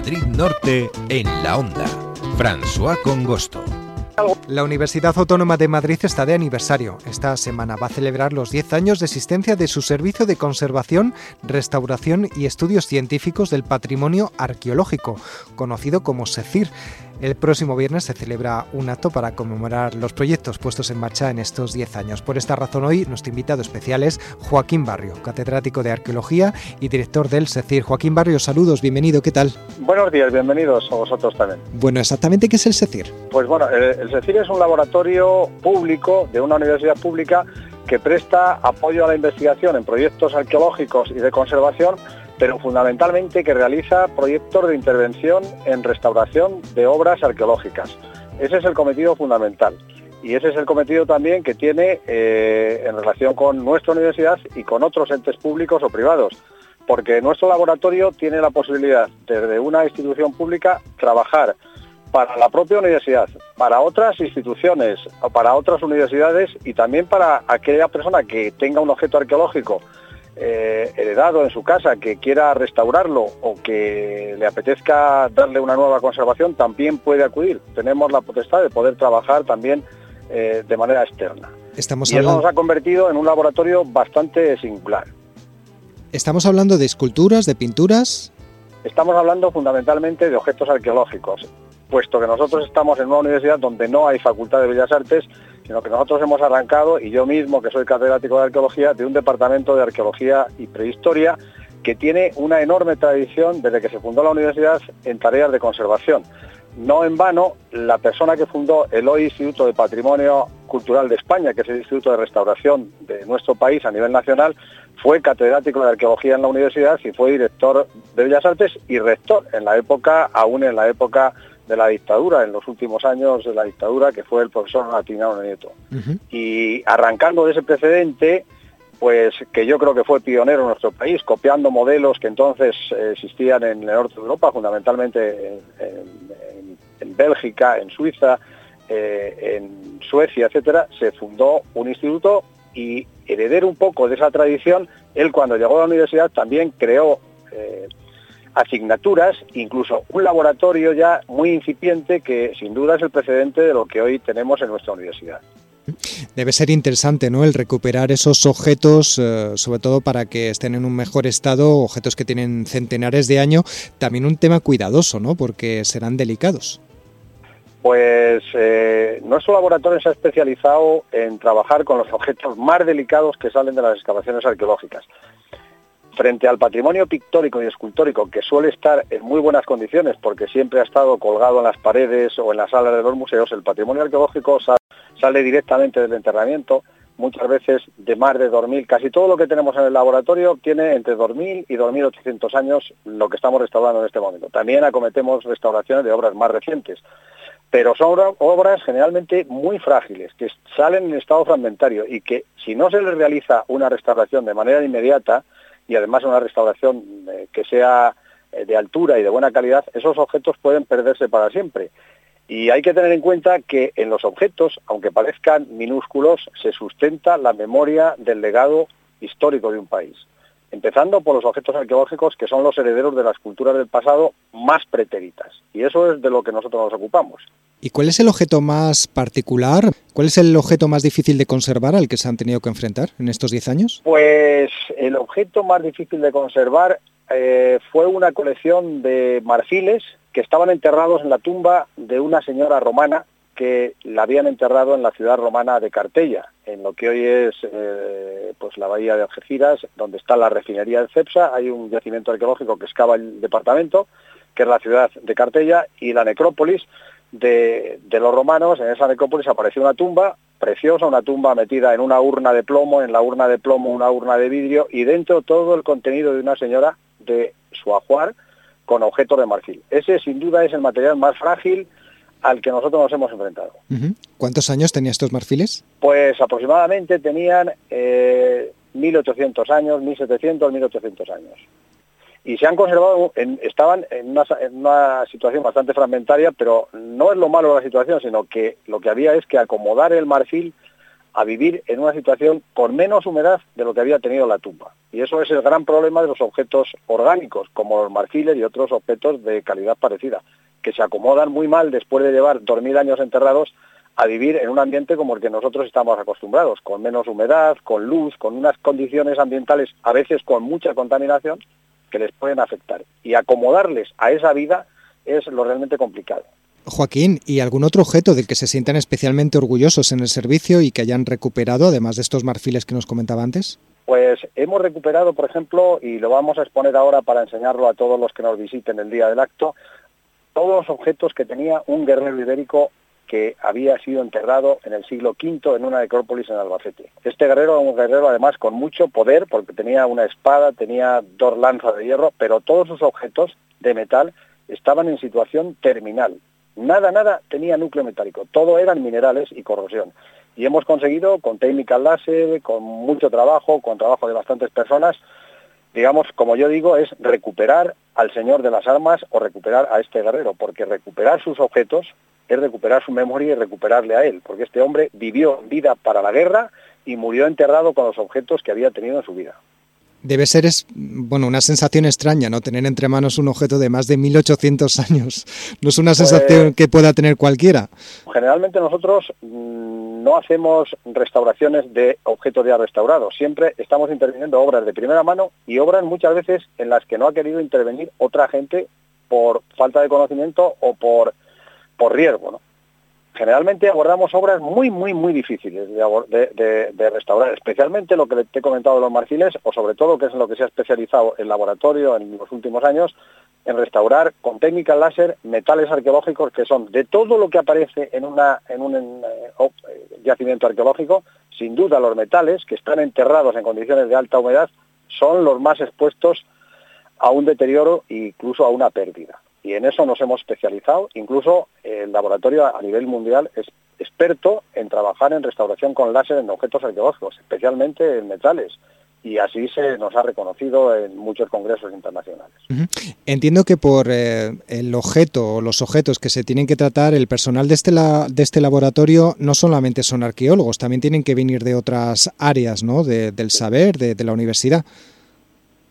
Madrid Norte en la onda. François Congosto. La Universidad Autónoma de Madrid está de aniversario. Esta semana va a celebrar los 10 años de existencia de su servicio de conservación, restauración y estudios científicos del patrimonio arqueológico, conocido como SECIR. El próximo viernes se celebra un acto para conmemorar los proyectos puestos en marcha en estos 10 años. Por esta razón hoy nuestro invitado especial es Joaquín Barrio, catedrático de Arqueología y director del SECIR. Joaquín Barrio, saludos, bienvenido, ¿qué tal? Buenos días, bienvenidos a vosotros también. Bueno, exactamente, ¿qué es el SECIR? Pues bueno, el, el SECIR es un laboratorio público de una universidad pública que presta apoyo a la investigación en proyectos arqueológicos y de conservación pero fundamentalmente que realiza proyectos de intervención en restauración de obras arqueológicas. Ese es el cometido fundamental. Y ese es el cometido también que tiene eh, en relación con nuestra universidad y con otros entes públicos o privados, porque nuestro laboratorio tiene la posibilidad desde una institución pública trabajar para la propia universidad, para otras instituciones para otras universidades y también para aquella persona que tenga un objeto arqueológico eh, heredado en su casa que quiera restaurarlo o que le apetezca darle una nueva conservación, también puede acudir. Tenemos la potestad de poder trabajar también eh, de manera externa. Estamos y eso nos ha convertido en un laboratorio bastante singular. ¿Estamos hablando de esculturas, de pinturas? Estamos hablando fundamentalmente de objetos arqueológicos, puesto que nosotros estamos en una universidad donde no hay facultad de Bellas Artes sino que nosotros hemos arrancado, y yo mismo, que soy catedrático de arqueología, de un departamento de arqueología y prehistoria que tiene una enorme tradición desde que se fundó la universidad en tareas de conservación. No en vano, la persona que fundó el hoy Instituto de Patrimonio Cultural de España, que es el Instituto de Restauración de nuestro país a nivel nacional, fue catedrático de arqueología en la universidad y fue director de Bellas Artes y rector en la época, aún en la época de la dictadura, en los últimos años de la dictadura, que fue el profesor Latinado Nieto. Y arrancando de ese precedente, pues que yo creo que fue pionero en nuestro país, copiando modelos que entonces eh, existían en el norte de Europa, fundamentalmente en, Bélgica, en Suiza, eh, en Suecia, etcétera, se fundó un instituto y heredero un poco de esa tradición, él cuando llegó a la universidad también creó eh, asignaturas, incluso un laboratorio ya muy incipiente que sin duda es el precedente de lo que hoy tenemos en nuestra universidad. Debe ser interesante, ¿no? El recuperar esos objetos, eh, sobre todo para que estén en un mejor estado, objetos que tienen centenares de años, también un tema cuidadoso, ¿no? Porque serán delicados. Pues eh, nuestro laboratorio se ha especializado en trabajar con los objetos más delicados que salen de las excavaciones arqueológicas frente al patrimonio pictórico y escultórico, que suele estar en muy buenas condiciones porque siempre ha estado colgado en las paredes o en las salas de los museos, el patrimonio arqueológico sale directamente del enterramiento, muchas veces de más de 2.000. Casi todo lo que tenemos en el laboratorio tiene entre 2.000 y 2.800 años lo que estamos restaurando en este momento. También acometemos restauraciones de obras más recientes, pero son obras generalmente muy frágiles, que salen en estado fragmentario y que si no se les realiza una restauración de manera inmediata, y además una restauración eh, que sea eh, de altura y de buena calidad, esos objetos pueden perderse para siempre. Y hay que tener en cuenta que en los objetos, aunque parezcan minúsculos, se sustenta la memoria del legado histórico de un país. Empezando por los objetos arqueológicos que son los herederos de las culturas del pasado más pretéritas. Y eso es de lo que nosotros nos ocupamos. ¿Y cuál es el objeto más particular? ¿Cuál es el objeto más difícil de conservar al que se han tenido que enfrentar en estos 10 años? Pues el objeto más difícil de conservar eh, fue una colección de marfiles que estaban enterrados en la tumba de una señora romana que la habían enterrado en la ciudad romana de Cartella, en lo que hoy es eh, pues la bahía de Algeciras, donde está la refinería de Cepsa. Hay un yacimiento arqueológico que excava el departamento, que es la ciudad de Cartella, y la necrópolis, de, los romanos, en esa necrópolis apareció una tumba preciosa, una tumba metida en una urna de plomo, en la urna de plomo una urna de vidrio y dentro todo el contenido de una señora de su ajuar con objetos de marfil. Ese sin duda es el material más frágil al que nosotros nos hemos enfrentado. ¿Cuántos años tenían estos marfiles? Pues aproximadamente tenían eh, 1800 años, 1700, 1800 años y se han conservado, estaban en una, situación bastante fragmentaria, pero no es lo malo de la situación, sino que lo que había es que acomodar el marfil a vivir en una situación con menos humedad de lo que había tenido la tumba. Y eso es el gran problema de los objetos orgánicos, como los marfiles y otros objetos de calidad parecida, que se acomodan muy mal después de llevar 2.000 años enterrados a vivir en un ambiente como el que nosotros estamos acostumbrados, con menos humedad, con luz, con unas condiciones ambientales, a veces con mucha contaminación, que les pueden afectar. Y acomodarles a esa vida es lo realmente complicado. Joaquín, ¿y algún otro objeto del que se sientan especialmente orgullosos en el servicio y que hayan recuperado, además de estos marfiles que nos comentaba antes? Pues hemos recuperado, por ejemplo, y lo vamos a exponer ahora para enseñarlo a todos los que nos visiten el día del acto, todos los objetos que tenía un guerrero ibérico que había sido enterrado en el siglo V en una necrópolis en Albacete. Este guerrero era un guerrero además con mucho poder porque tenía una espada, tenía dos lanzas de hierro, pero todos sus objetos de metal estaban en situación terminal. Nada, nada tenía núcleo metálico, todo eran minerales y corrosión. Y hemos conseguido, con técnicas láser, con mucho trabajo, con trabajo de bastantes personas, digamos, como yo digo, es recuperar al señor de las armas o recuperar a este guerrero, porque recuperar sus objetos es recuperar su memoria y recuperarle a él, porque este hombre vivió vida para la guerra y murió enterrado con los objetos que había tenido en su vida. Debe ser es, bueno, una sensación extraña, ¿no? Tener entre manos un objeto de más de 1800 años. No es una sensación pues que pueda tener cualquiera. Generalmente nosotros no hacemos restauraciones de objetos ya restaurados. Siempre estamos interviniendo obras de primera mano y obras muchas veces en las que no ha querido intervenir otra gente por falta de conocimiento o por, por riesgo, ¿no? Generalmente abordamos obras muy, muy, muy difíciles de, restaurar, especialmente lo que te he comentado de los marfiles, o sobre todo, que es lo que se ha especializado el laboratorio en los últimos años, en restaurar con técnicas láser metales arqueológicos que son de todo lo que aparece en, en un eh, yacimiento arqueológico, sin duda los metales que están enterrados en condiciones de alta humedad son los más expuestos a un deterioro e incluso a una pérdida y en eso nos hemos especializado. Incluso el laboratorio a nivel mundial es experto en trabajar en restauración con láser en objetos arqueológicos, especialmente en metales. Y así se nos ha reconocido en muchos congresos internacionales. Entiendo que por eh, el objeto o los objetos que se tienen que tratar, el personal de este, de este laboratorio no solamente son arqueólogos, también tienen que venir de otras áreas ¿no? del saber, de la universidad.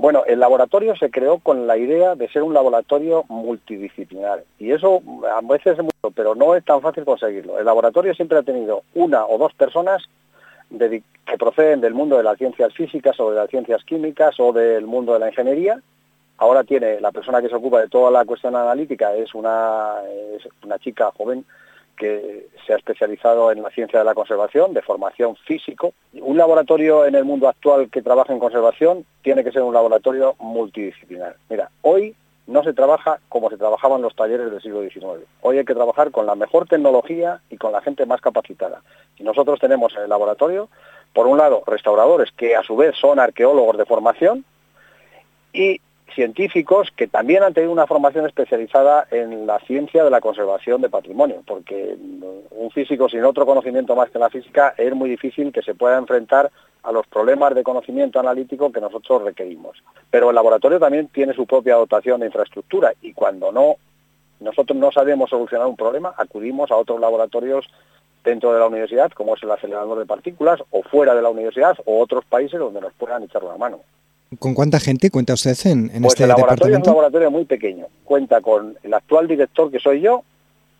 Bueno, el laboratorio se creó con la idea de ser un laboratorio multidisciplinar y eso a veces es mucho, pero no es tan fácil conseguirlo. El laboratorio siempre ha tenido una o dos personas que proceden del mundo de las ciencias físicas o de las ciencias químicas o del mundo de la ingeniería. Ahora tiene la persona que se ocupa de toda la cuestión analítica, es una, es una chica joven que se ha especializado en la ciencia de la conservación, de formación físico. Un laboratorio en el mundo actual que trabaja en conservación tiene que ser un laboratorio multidisciplinar. Mira, hoy no se trabaja como se trabajaba en los talleres del siglo XIX. Hoy hay que trabajar con la mejor tecnología y con la gente más capacitada. Y nosotros tenemos en el laboratorio, por un lado, restauradores que a su vez son arqueólogos de formación y científicos que también han tenido una formación especializada en la ciencia de la conservación de patrimonio, porque un físico sin otro conocimiento más que la física es muy difícil que se pueda enfrentar a los problemas de conocimiento analítico que nosotros requerimos. Pero el laboratorio también tiene su propia dotación de infraestructura y cuando no nosotros no sabemos solucionar un problema, acudimos a otros laboratorios dentro de la universidad, como es el acelerador de partículas, o fuera de la universidad, o otros países donde nos puedan echar una mano. ¿Con cuánta gente cuenta usted en, en pues este el laboratorio departamento? es un laboratorio muy pequeño. Cuenta con el actual director, que soy yo,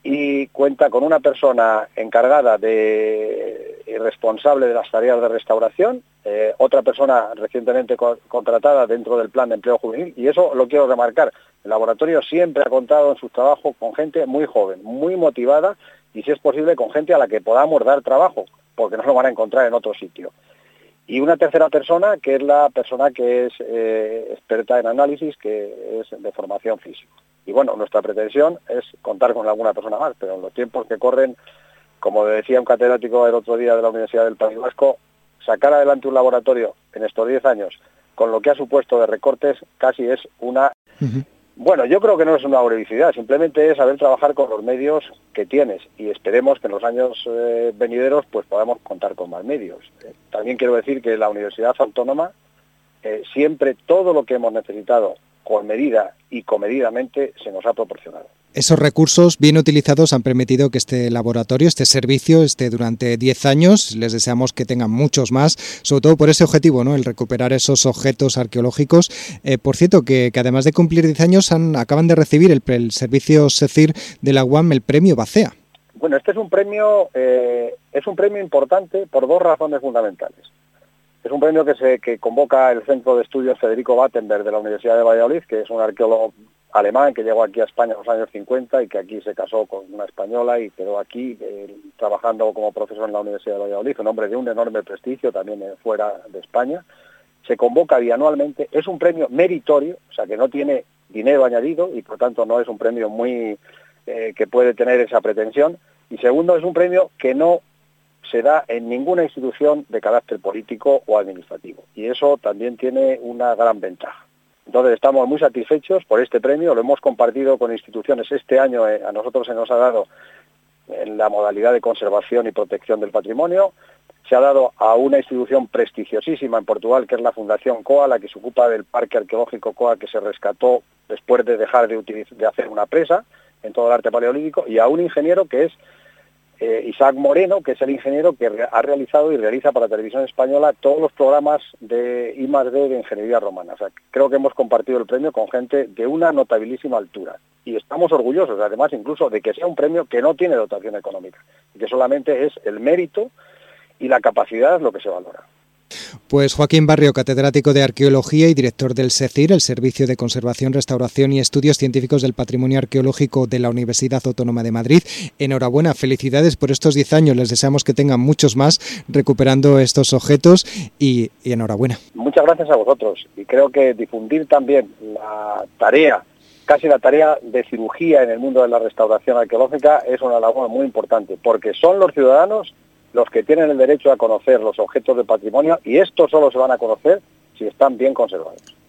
y cuenta con una persona encargada de y responsable de las tareas de restauración, eh, otra persona recientemente contratada dentro del plan de empleo juvenil, y eso lo quiero remarcar. El laboratorio siempre ha contado en sus trabajos con gente muy joven, muy motivada, y si es posible con gente a la que podamos dar trabajo, porque no lo van a encontrar en otro sitio. Y una tercera persona, que es la persona que es eh, experta en análisis, que es de formación física. Y bueno, nuestra pretensión es contar con alguna persona más, pero en los tiempos que corren, como decía un catedrático el otro día de la Universidad del País Vasco, sacar adelante un laboratorio en estos 10 años con lo que ha supuesto de recortes casi es una... Bueno, yo creo que no es una obricidad, simplemente es saber trabajar con los medios que tienes y esperemos que en los años eh, venideros pues podamos contar con más medios. también quiero decir que la Universidad Autónoma eh, siempre todo lo que hemos necesitado con medida y comedidamente se nos ha proporcionado. Esos recursos bien utilizados han permitido que este laboratorio, este servicio, esté durante 10 años. Les deseamos que tengan muchos más, sobre todo por ese objetivo, ¿no? el recuperar esos objetos arqueológicos. Eh, por cierto, que, además de cumplir 10 años, han, acaban de recibir el, servicio SECIR de la UAM el premio Bacea. Bueno, este es un premio, eh, es un premio importante por dos razones fundamentales. Es un premio que se convoca el Centro de Estudios Federico Battenberg de la Universidad de Valladolid, que es un arqueólogo alemán que llegó aquí a España en los años 50 y que aquí se casó con una española y quedó aquí eh, trabajando como profesor en la Universidad de Valladolid, un hombre de un enorme prestigio también eh, fuera de España. Se convoca bianualmente, es un premio meritorio, o sea que no tiene dinero añadido y por tanto no es un premio muy eh, que puede tener esa pretensión. Y segundo, es un premio que no se da en ninguna institución de carácter político o administrativo. Y eso también tiene una gran ventaja. Entonces estamos muy satisfechos por este premio, lo hemos compartido con instituciones. Este año eh, a nosotros se nos ha dado en la modalidad de conservación y protección del patrimonio, se ha dado a una institución prestigiosísima en Portugal, que es la Fundación COA, la que se ocupa del Parque Arqueológico COA, que se rescató después de dejar de, de hacer una presa en todo el arte paleolítico, y a un ingeniero que es eh, Isaac Moreno, que es el ingeniero que ha realizado y realiza para televisión española todos los programas de I de ingeniería romana. Creo que hemos compartido el premio con gente de una notabilísima altura. Y estamos orgullosos, además, incluso de que sea un premio que no tiene dotación económica, que solamente es el mérito y la capacidad lo que se valora. Pues Joaquín Barrio, catedrático de Arqueología y director del SECIR, el Servicio de Conservación, Restauración y Estudios Científicos del Patrimonio Arqueológico de la Universidad Autónoma de Madrid. Enhorabuena, felicidades por estos 10 años. Les deseamos que tengan muchos más recuperando estos objetos y, y enhorabuena. Muchas gracias a vosotros y creo que difundir también la tarea casi la tarea de cirugía en el mundo de la restauración arqueológica es una labor muy importante, porque son los ciudadanos los que tienen el derecho a conocer los objetos de patrimonio y estos solo se van a conocer si están bien conservados.